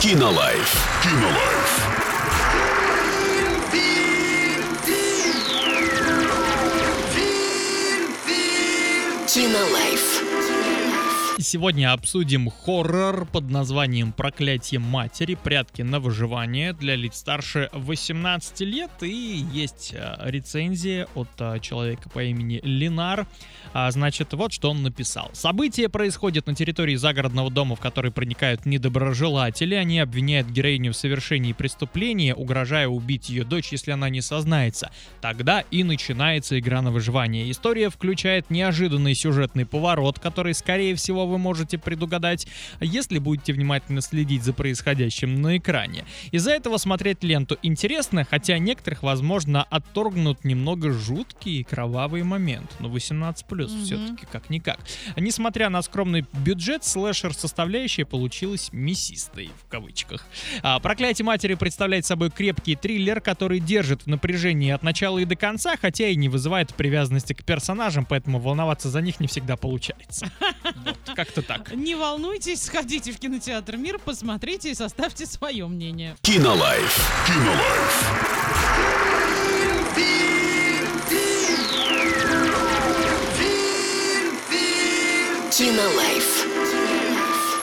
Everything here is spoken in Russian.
Кинолайф. Кинолайф. Кинолайф. Сегодня обсудим хоррор под названием «Проклятие матери. Прятки на выживание» для лиц старше 18 лет. И есть э, рецензия от э, человека по имени Линар. А, Значит, вот что он написал. События происходят на территории загородного дома, в который проникают недоброжелатели. Они обвиняют героиню в совершении преступления, угрожая убить ее дочь, если она не сознается. Тогда и начинается игра на выживание. История включает неожиданный сюжетный поворот, который, скорее всего, вы можете предугадать, если будете внимательно следить за происходящим на экране. Из-за этого смотреть ленту интересно, хотя некоторых, возможно, отторгнут немного жуткий и кровавый момент. Но 18 плюс Мгм. все-таки как-никак. Несмотря на скромный бюджет, слэшер составляющая получилась мясистой в кавычках. А, «Проклятие матери» представляет собой крепкий триллер, который держит в напряжении от начала и до конца, хотя и не вызывает привязанности к персонажам, поэтому волноваться за них не всегда получается. Вот, как-то так. Не волнуйтесь, сходите в кинотеатр «Мир», посмотрите и составьте свое мнение. Кинолайф. Кинолайф. Кинолайф.